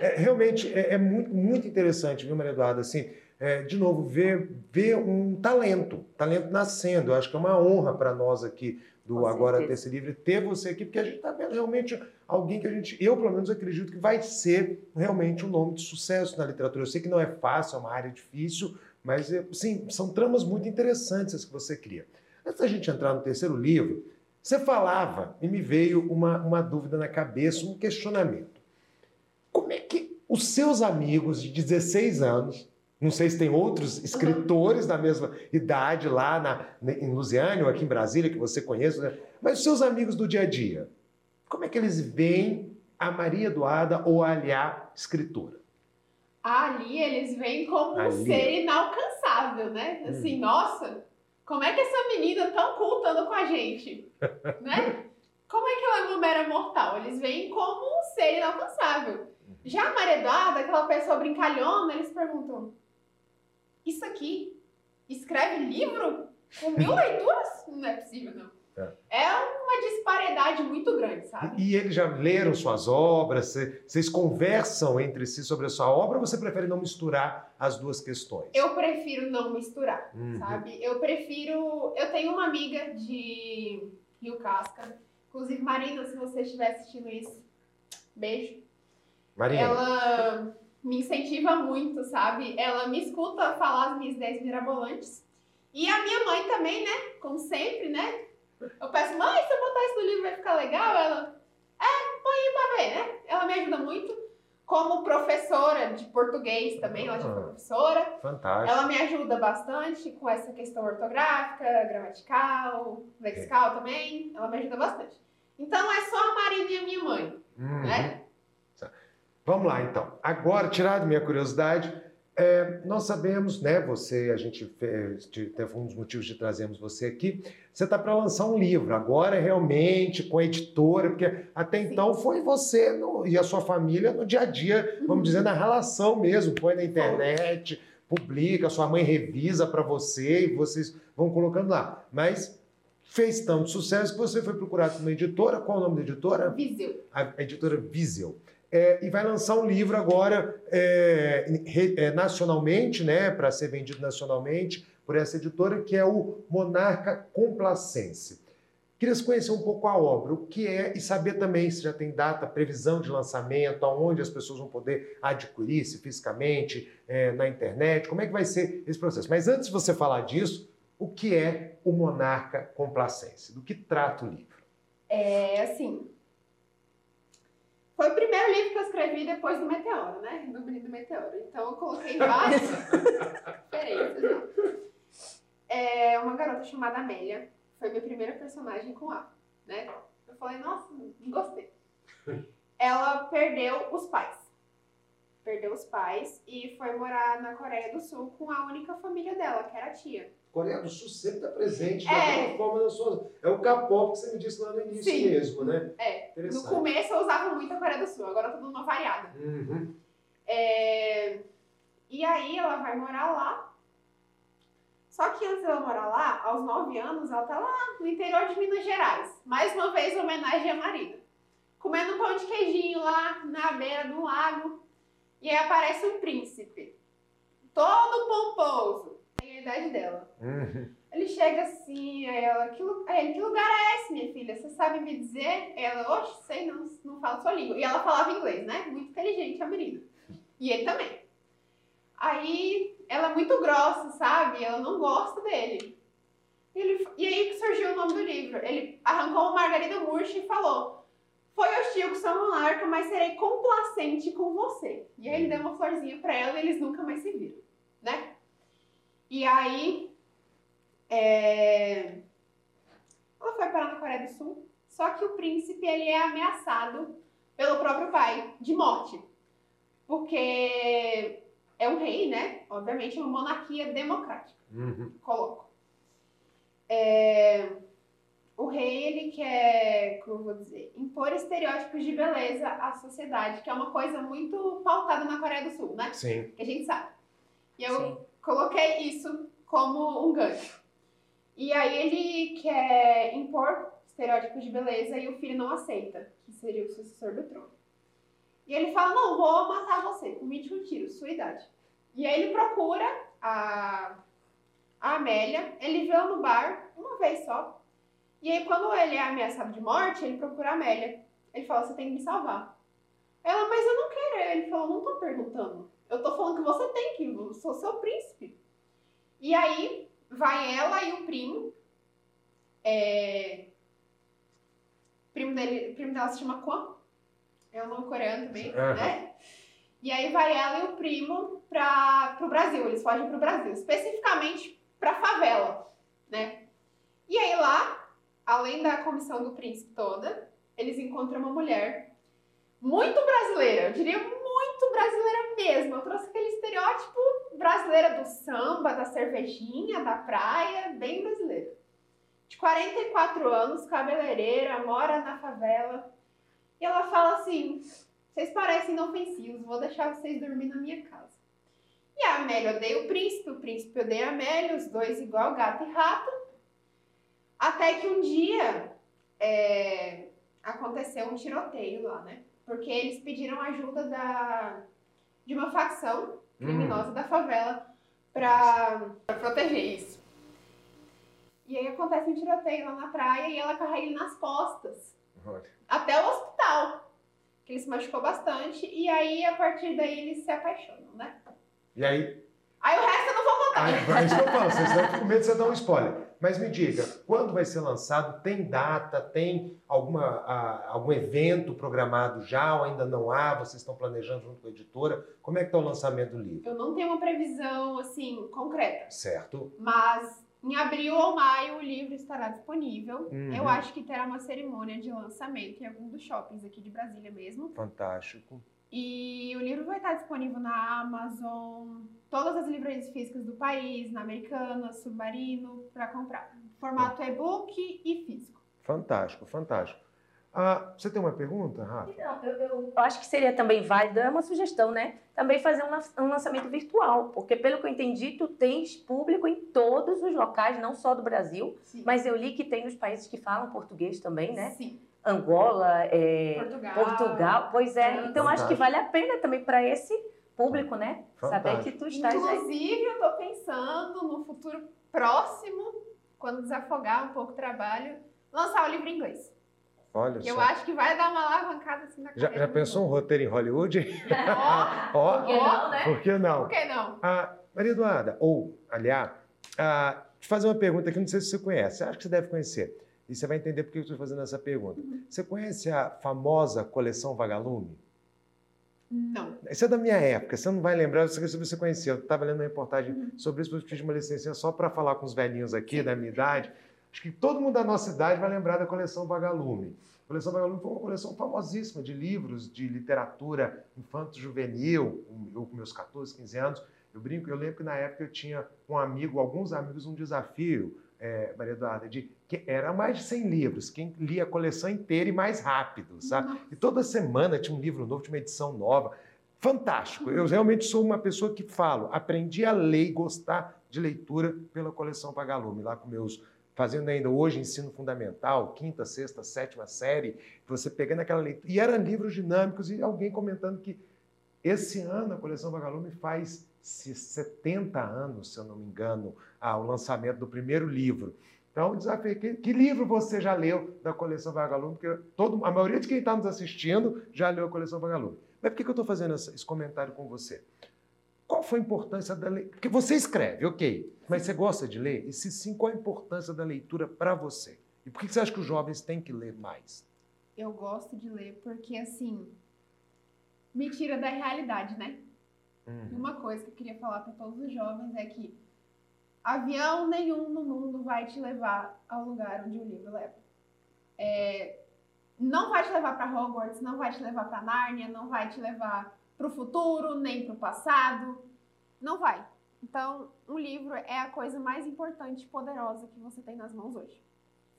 é, realmente é, é muito, muito interessante, viu, Maria Eduarda? Assim, é, de novo, ver, ver um talento, talento nascendo. Eu acho que é uma honra para nós aqui do Com Agora certeza. Desse Livre ter você aqui, porque a gente está vendo realmente alguém que a gente, eu pelo menos acredito que vai ser realmente um nome de sucesso na literatura. Eu sei que não é fácil, é uma área difícil, mas é, sim, são tramas muito interessantes as que você cria. Antes da gente entrar no terceiro livro, você falava e me veio uma, uma dúvida na cabeça, um questionamento. Como é que os seus amigos de 16 anos, não sei se tem outros escritores da mesma idade lá na, em Lusiânia ou aqui em Brasília que você conhece, né? mas os seus amigos do dia a dia, como é que eles veem a Maria Eduarda ou a Aliá escritora? Ali eles veem como um Ali. ser inalcançável, né? Assim, nossa, como é que essa menina tão culta anda com a gente? *laughs* né? como é que ela é uma mera mortal? Eles veem como um ser inalcançável. Já a Maria Eduarda, aquela pessoa brincalhona, eles perguntam: Isso aqui escreve livro com mil leituras? Não é possível, não. É. é uma disparidade muito grande, sabe? E eles já leram suas obras? Vocês conversam entre si sobre a sua obra ou você prefere não misturar as duas questões? Eu prefiro não misturar, uhum. sabe? Eu prefiro. Eu tenho uma amiga de Rio Casca, inclusive Marina, se você estiver assistindo isso, beijo. Marina. Ela me incentiva muito, sabe? Ela me escuta falar as minhas ideias mirabolantes. E a minha mãe também, né? Como sempre, né? Eu peço, mãe, se eu botar isso no livro vai ficar legal? Ela, é, põe aí pra ver, né? Ela me ajuda muito. Como professora de português também, ela já foi ah, professora. Fantástico. Ela me ajuda bastante com essa questão ortográfica, gramatical, lexical é. também. Ela me ajuda bastante. Então é só a Marina e a minha mãe, uhum. né? Vamos lá, então. Agora, tirado minha curiosidade, é, nós sabemos, né? Você, a gente teve um dos motivos de trazermos você aqui. Você está para lançar um livro agora, realmente, com a editora, porque até Sim. então foi você no, e a sua família no dia a dia, vamos dizer, na relação mesmo. Põe na internet, publica, sua mãe revisa para você e vocês vão colocando lá. Mas fez tanto sucesso que você foi procurado por uma editora. Qual o nome da editora? Viseu. A editora Viseu é, e vai lançar um livro agora é, é, nacionalmente, né, para ser vendido nacionalmente por essa editora, que é o Monarca Complacense. Queria conhecer um pouco a obra, o que é, e saber também se já tem data, previsão de lançamento, aonde as pessoas vão poder adquirir, se fisicamente, é, na internet, como é que vai ser esse processo. Mas antes de você falar disso, o que é o Monarca Complacense? Do que trata o livro? É, assim, foi o primeiro livro que eu escrevi depois do Meteoro, né? Do Menino Meteoro. Então eu coloquei várias *laughs* referências. Né? É uma garota chamada Amélia. Foi minha primeira personagem com A, né? Eu falei, nossa, gostei. Ela perdeu os pais. Perdeu os pais e foi morar na Coreia do Sul com a única família dela, que era a tia. Coreia do Sul sempre está presente de é. alguma forma na sua. É o K-pop que você me disse lá no início Sim. mesmo, né? É. No começo eu usava muito a Coreia do Sul, agora eu tô dando uma variada. Uhum. É... E aí ela vai morar lá. Só que antes dela morar lá, aos 9 anos, ela tá lá no interior de Minas Gerais. Mais uma vez, homenagem à Marina. Comendo um pão de queijinho lá na beira do lago. E aí aparece um príncipe. Todo pomposo dela. Uhum. *laughs* Ele chega assim, aí ela, que, aí ele, que lugar é esse, minha filha? Você sabe me dizer? Ela, oxe, sei, não, não falo sua língua. E ela falava inglês, né? Muito inteligente a menina. E ele também. Aí ela é muito grossa, sabe? Ela não gosta dele. Ele, e aí que surgiu o nome do livro. Ele arrancou uma margarida murcha e falou: Foi hostil com sua monarca, mas serei complacente com você. E aí ele deu uma florzinha pra ela e eles nunca mais se viram, né? E aí, é... ela foi parar na Coreia do Sul, só que o príncipe ele é ameaçado pelo próprio pai de morte, porque é um rei, né? Obviamente, é uma monarquia democrática. Uhum. Coloco. É... O rei, ele quer, como eu vou dizer, impor estereótipos de beleza à sociedade, que é uma coisa muito pautada na Coreia do Sul, né? Sim. Que a gente sabe. E eu Sim coloquei isso como um gancho. E aí ele quer impor estereótipos de beleza e o filho não aceita, que seria o sucessor do trono. E ele fala: Não, vou matar você com 21 tiros, sua idade. E aí ele procura a, a Amélia, ele vê no bar uma vez só. E aí, quando ele é ameaçado de morte, ele procura a Amélia. Ele fala: Você tem que me salvar. Ela, mas eu não quero. Ele falou: Não tô perguntando. Eu tô falando que você tem que, eu sou seu príncipe. E aí vai ela e o primo. É... O primo, dele, primo dela se chama Kwan. É um nome coreano também, uhum. né? E aí vai ela e o primo para o Brasil. Eles fogem para o Brasil, especificamente para favela, né? E aí lá, além da comissão do príncipe toda, eles encontram uma mulher muito brasileira, eu diria brasileira mesmo. Eu trouxe aquele estereótipo brasileira do samba, da cervejinha, da praia, bem brasileira. de 44 anos, cabeleireira, mora na favela. E ela fala assim: vocês parecem inofensivos, vou deixar vocês dormir na minha casa. E a Amélia odeia o príncipe, o príncipe odeia a Amélia, os dois igual gato e rato. Até que um dia é, aconteceu um tiroteio lá, né? Porque eles pediram ajuda da, de uma facção criminosa hum. da favela para proteger isso. E aí acontece um tiroteio lá na praia e ela carrega ele nas costas. Olha. Até o hospital. Que ele se machucou bastante. E aí, a partir daí, eles se apaixonam, né? E aí? Aí o resto Aí, isso que eu falo, vocês estão com medo de você dar um spoiler. Mas me diga, quando vai ser lançado? Tem data? Tem alguma, a, algum evento programado já ou ainda não há? Vocês estão planejando junto com a editora? Como é que está o lançamento do livro? Eu não tenho uma previsão, assim, concreta. Certo. Mas em abril ou maio o livro estará disponível. Uhum. Eu acho que terá uma cerimônia de lançamento em algum dos shoppings aqui de Brasília mesmo. Fantástico. E o livro vai estar disponível na Amazon, todas as livrarias físicas do país, na Americana, Submarino, para comprar. Formato e-book e físico. Fantástico, fantástico. Ah, você tem uma pergunta, Rafa? Não, eu, eu, acho que seria também válido, é uma sugestão, né? Também fazer um, um, lançamento virtual, porque pelo que eu entendi, tu tens público em todos os locais, não só do Brasil, Sim. mas eu li que tem nos países que falam português também, né? Sim. Angola, é, Portugal. Portugal. Pois é, então Fantástico. acho que vale a pena também para esse público, né? Fantástico. Saber que tu estás Inclusive, aí. eu estou pensando no futuro próximo, quando desafogar um pouco o trabalho, lançar o livro em inglês. Olha eu só. acho que vai dar uma alavancada assim na Já, já pensou um roteiro em Hollywood? *laughs* Ó, oh, por que não, né? Por que não? Por que não? Ah, Maria Eduarda, ou, aliás, ah, te fazer uma pergunta que não sei se você conhece, acho que você deve conhecer. E você vai entender por que eu estou fazendo essa pergunta. Você conhece a famosa coleção Vagalume? Não. Isso é da minha época, você não vai lembrar, se você conheceu. Eu estava lendo uma reportagem uhum. sobre isso, eu fiz uma licença só para falar com os velhinhos aqui Sim. da minha idade. Acho que todo mundo da nossa idade vai lembrar da coleção Vagalume. A coleção Vagalume foi uma coleção famosíssima de livros de literatura infanto-juvenil, eu com meus 14, 15 anos. Eu brinco, eu lembro que na época eu tinha um amigo, alguns amigos, um desafio é, Maria Eduarda, de que era mais de 100 livros, quem lia a coleção inteira e mais rápido, sabe? E toda semana tinha um livro novo, tinha uma edição nova. Fantástico. Eu realmente sou uma pessoa que falo, aprendi a ler e gostar de leitura pela coleção Pagalume, lá com meus fazendo ainda hoje ensino fundamental, quinta, sexta, sétima série, você pegando aquela leitura. E eram livros dinâmicos e alguém comentando que esse ano a coleção Vagalume faz 70 anos, se eu não me engano, ao lançamento do primeiro livro. Então, o desafio é que, que livro você já leu da coleção Vagalume? Porque todo, a maioria de quem está nos assistindo já leu a coleção Vagalume. Mas por que, que eu estou fazendo esse comentário com você? Qual foi a importância da leitura? Porque você escreve, ok, mas você gosta de ler? E se sim, qual a importância da leitura para você? E por que você acha que os jovens têm que ler mais? Eu gosto de ler porque, assim, me tira da realidade, né? Uhum. Uma coisa que eu queria falar para todos os jovens é que avião nenhum no mundo vai te levar ao lugar onde o livro leva. É, não vai te levar para Hogwarts, não vai te levar para Nárnia, não vai te levar para o futuro, nem para o passado. Não vai. Então, um livro é a coisa mais importante e poderosa que você tem nas mãos hoje.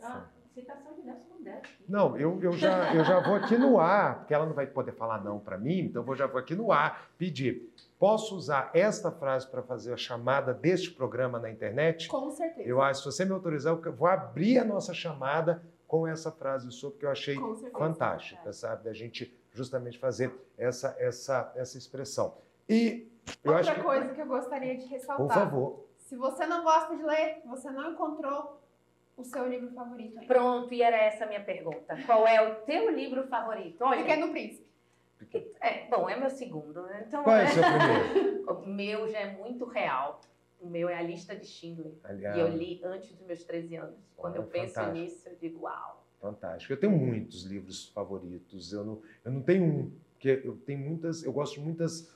Ah, citação de Nelson Mandela. Não, eu, eu, já, eu já vou aqui no ar, porque ela não vai poder falar não para mim, então eu já vou aqui no ar pedir Posso usar esta frase para fazer a chamada deste programa na internet? Com certeza. Eu acho, se você me autorizar, eu vou abrir a nossa chamada com essa frase sua, porque eu achei fantástica, sabe? Da gente justamente fazer essa, essa, essa expressão. E eu Outra acho coisa que... que eu gostaria de ressaltar. Por favor. Se você não gosta de ler, você não encontrou o seu livro favorito. Pronto, e era essa a minha pergunta. Qual é o teu livro favorito? Olha, Pequeno Príncipe. É, bom, é meu segundo, né? Então, Qual é o seu primeiro? *laughs* o meu já é muito real. O meu é a lista de Schindler. Aliás. E eu li antes dos meus 13 anos. Quando eu penso fantástico. nisso, eu digo, uau. Fantástico. Eu tenho muitos livros favoritos. Eu não, eu não tenho um, porque eu tenho muitas, eu gosto de muitas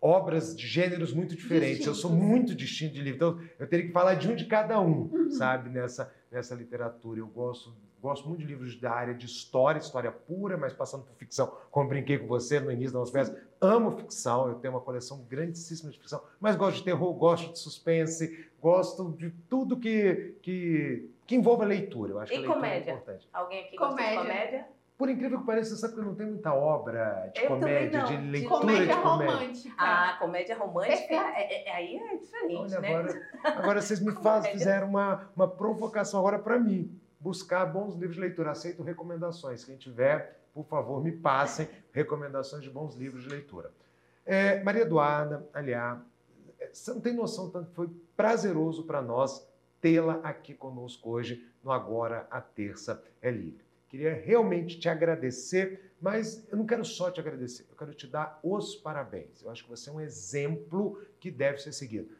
obras de gêneros muito diferentes. Distintos. Eu sou muito distinto de livro. Então, eu teria que falar de um de cada um, uhum. sabe, nessa, nessa literatura. Eu gosto Gosto muito de livros da área de história, história pura, mas passando por ficção. Como brinquei com você no início da nossa peça, amo ficção, eu tenho uma coleção grandíssima de ficção, mas gosto de terror, gosto de suspense, gosto de tudo que, que, que envolva leitura. Eu acho e que a leitura comédia? é importante. Alguém aqui Comédia. gosta de comédia? Por incrível que pareça, você sabe que eu não tenho muita obra de Eu comédia, de leitura Comédia de comédia. romântica. Ah, comédia romântica, é- é- aí é diferente, Olha, né? agora, agora vocês me *laughs* faz, fizeram uma, uma provocação agora para mim. Buscar bons livros de leitura. Aceito recomendações. Quem tiver, por favor, me passem recomendações de bons livros de leitura. É, Maria Eduarda, aliás, é, você não tem noção tanto que foi prazeroso para nós tê-la aqui conosco hoje no Agora a Terça é Livre. Queria realmente te agradecer, mas eu não quero só te agradecer, eu quero te dar os parabéns. Eu acho que você é um exemplo que deve ser seguido.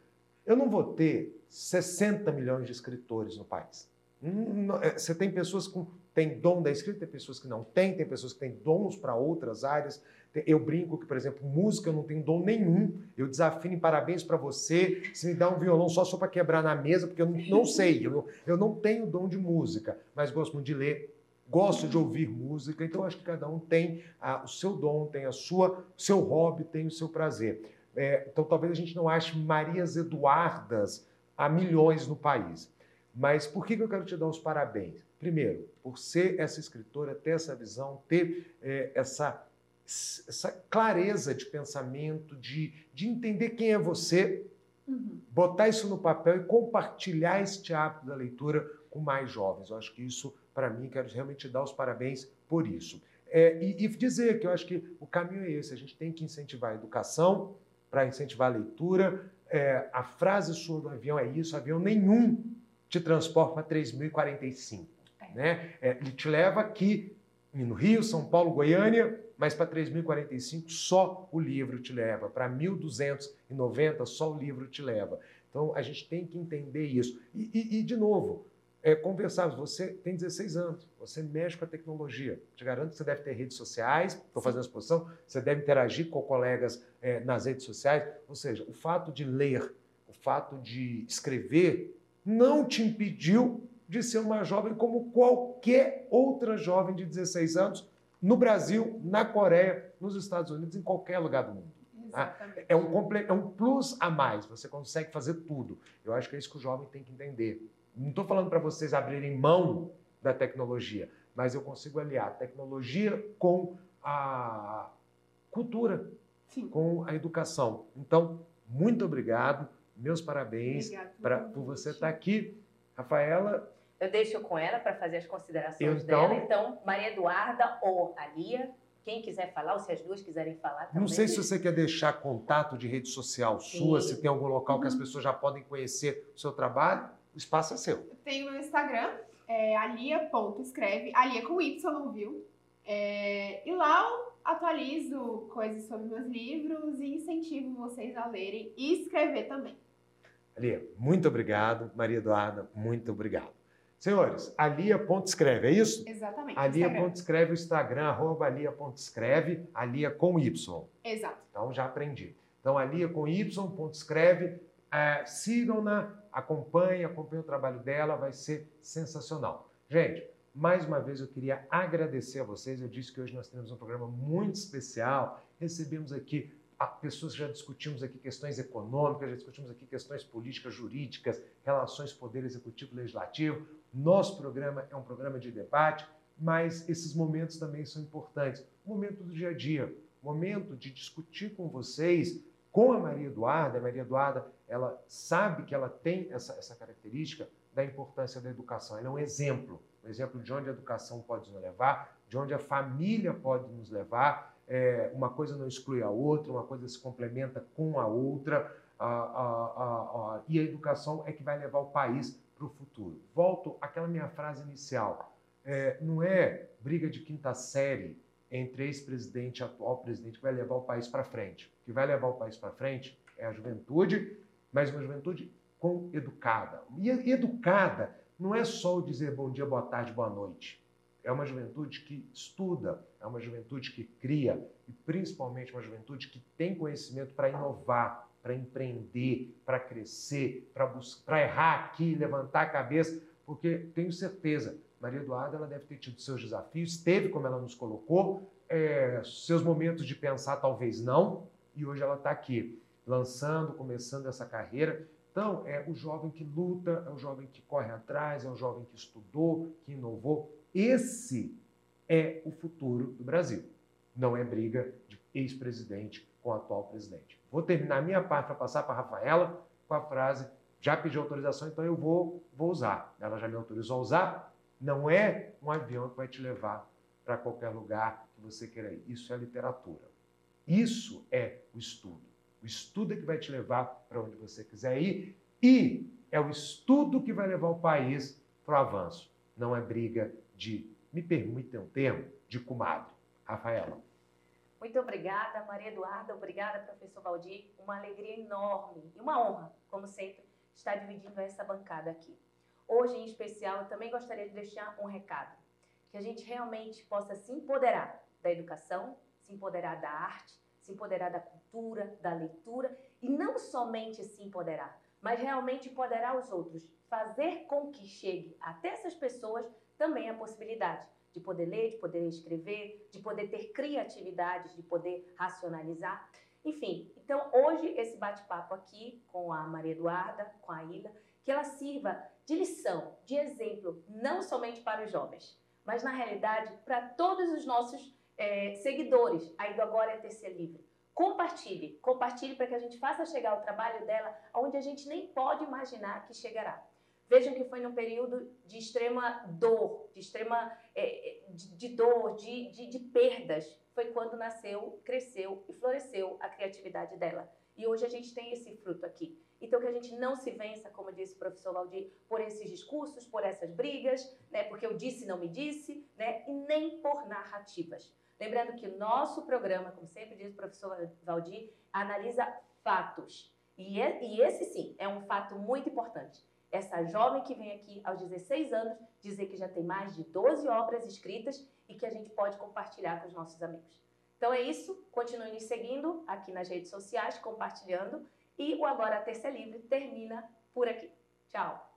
Eu não vou ter 60 milhões de escritores no país. Hum, é, Você tem pessoas que têm dom da escrita, tem pessoas que não têm, tem pessoas que têm dons para outras áreas. Eu brinco que, por exemplo, música eu não tenho dom nenhum. Eu desafio em parabéns para você. Se me dá um violão só só para quebrar na mesa, porque eu não, sei. Eu não, eu não tenho dom de música, mas gosto muito de ler, gosto de ouvir música. Então, acho que cada um tem ah, o seu dom, tem a sua, o seu hobby, tem o seu prazer. É, então, talvez a gente não ache Marias Eduardas a milhões no país. Mas por que que eu quero te dar os parabéns? Primeiro, por ser essa escritora, ter essa visão, ter é, essa, essa clareza de pensamento, de, de entender quem é você, Uhum. botar isso no papel e compartilhar este hábito da leitura com mais jovens. Eu acho que isso, para mim, quero realmente dar os parabéns por isso. É, e, e dizer que eu acho que o caminho é esse: a gente tem que incentivar a educação para incentivar a leitura. É, a frase sua do avião é isso: avião nenhum te transporta para 3.045. Né? É, ele te leva aqui no Rio, São Paulo, Goiânia, mas para 3.045 só o livro te leva. Para 1.290 só o livro te leva. Então a gente tem que entender isso. E, e- e, de novo, é, conversar. Você tem 16 anos, você mexe com a tecnologia. Te garanto que você deve ter redes sociais, estou fazendo exposição, você deve interagir com colegas é, nas redes sociais. Ou seja, o fato de ler, o fato de escrever, não te impediu de ser uma jovem como qualquer outra jovem de 16 anos no Brasil, na Coreia, nos Estados Unidos, em qualquer lugar do mundo. Exatamente. É um, comple- é um plus a mais, você consegue fazer tudo. Eu acho que é isso que o jovem tem que entender. Não estou falando para vocês abrirem mão da tecnologia, mas eu consigo aliar a tecnologia com a cultura, Sim. com a educação. Então, muito obrigado, meus parabéns pra, pelo por você estar aqui. Rafaela, Eu deixo com ela para fazer as considerações Então- dela. Então, Maria Eduarda ou a Lia, quem quiser falar, ou se as duas quiserem falar também. não sei se você quer deixar contato de rede social sua, Sim. se tem algum local que as pessoas já podem conhecer o seu trabalho, o espaço é seu. Eu tenho meu Instagram, é alia.escreve, alia com Y, viu? É, e lá eu atualizo coisas sobre meus livros e incentivo vocês a lerem e escrever também. Alia, muito obrigado. Maria Eduarda, muito obrigado. Senhores, alia.escreve, é isso? Exatamente. Instagram. Alia.escreve, o Instagram, arroba alia.escreve, alia com Y. Exato. Então já aprendi. Então, alia com Y, ponto escreve, é, sigam-na, acompanhem, acompanhem o trabalho dela, vai ser sensacional. Gente, mais uma vez eu queria agradecer a vocês. Eu disse que hoje nós temos um programa muito especial. Recebemos aqui a pessoas que já discutimos aqui questões econômicas, já discutimos aqui questões políticas, jurídicas, relações poder executivo legislativo. Nosso programa é um programa de debate, mas esses momentos também são importantes. O momento do dia a dia, momento de discutir com vocês, com a Maria Eduarda. A Maria Eduarda, ela sabe que ela tem essa, essa característica da importância da educação. Ela é um exemplo, um exemplo de onde a educação pode nos levar, de onde a família pode nos levar. É, uma coisa não exclui a outra, uma coisa se complementa com a outra. Ah, ah, ah, e a educação é que vai levar o país para o futuro. Volto àquela minha frase inicial. É, não é briga de quinta série entre ex-presidente e atual presidente que vai levar o país para frente. O que vai levar o país para frente é a juventude, mas uma juventude com educada. E educada não é só o dizer bom dia, boa tarde, boa noite. É uma juventude que estuda, é uma juventude que cria e principalmente uma juventude que tem conhecimento para inovar, para empreender, para crescer, para errar aqui, levantar a cabeça, porque tenho certeza, Maria Eduarda ela deve ter tido seus desafios, teve como ela nos colocou, é, seus momentos de pensar talvez não, e hoje ela está aqui, lançando, começando essa carreira. Então, é o jovem que luta, é o jovem que corre atrás, é o jovem que estudou, que inovou. Esse é o futuro do Brasil. Não é briga de ex-presidente com o atual presidente. Vou terminar minha parte para passar para a Rafaela com a frase: já pedi autorização, então eu vou, vou usar. Ela já me autorizou a usar. Não é um avião que vai te levar para qualquer lugar que você queira ir. Isso é literatura. Isso é o estudo. O estudo é que vai te levar para onde você quiser ir e é o estudo que vai levar o país para o avanço. Não é briga de, me permitem um termo, de comadre. Rafaela. Muito obrigada, Maria Eduarda. Obrigada, professor Valdir. Uma alegria enorme e uma honra, como sempre, estar dividindo essa bancada aqui. Hoje, em especial, eu também gostaria de deixar um recado. Que a gente realmente possa se empoderar da educação, se empoderar da arte, se empoderar da cultura, da leitura e não somente se empoderar, mas realmente empoderar os outros, fazer com que chegue até essas pessoas também a possibilidade de poder ler, de poder escrever, de poder ter criatividade, de poder racionalizar. Enfim, então hoje esse bate-papo aqui com a Maria Eduarda, com a Ilha, que ela sirva de lição, de exemplo, não somente para os jovens, mas na realidade para todos os nossos é, seguidores aí do Agora é Terceiro Livre. Compartilhe, compartilhe para que a gente faça chegar o trabalho dela onde a gente nem pode imaginar que chegará. Vejam que foi num período de extrema dor, de extrema é, de, de, dor, de, de, de perdas. Foi quando nasceu, cresceu e floresceu a criatividade dela. E hoje a gente tem esse fruto aqui. Então, que a gente não se vença, como disse o professor Valdir, por esses discursos, por essas brigas, né, porque eu disse não me disse, né, e nem por narrativas. Lembrando que o nosso programa, como sempre diz o professor Valdir, analisa fatos. E, é, e esse sim é um fato muito importante. Essa jovem que vem aqui aos 16 anos dizer que já tem mais de 12 obras escritas e que a gente pode compartilhar com os nossos amigos. Então é isso, continue nos seguindo aqui nas redes sociais, compartilhando. E o Agora Terça Livre termina por aqui. Tchau!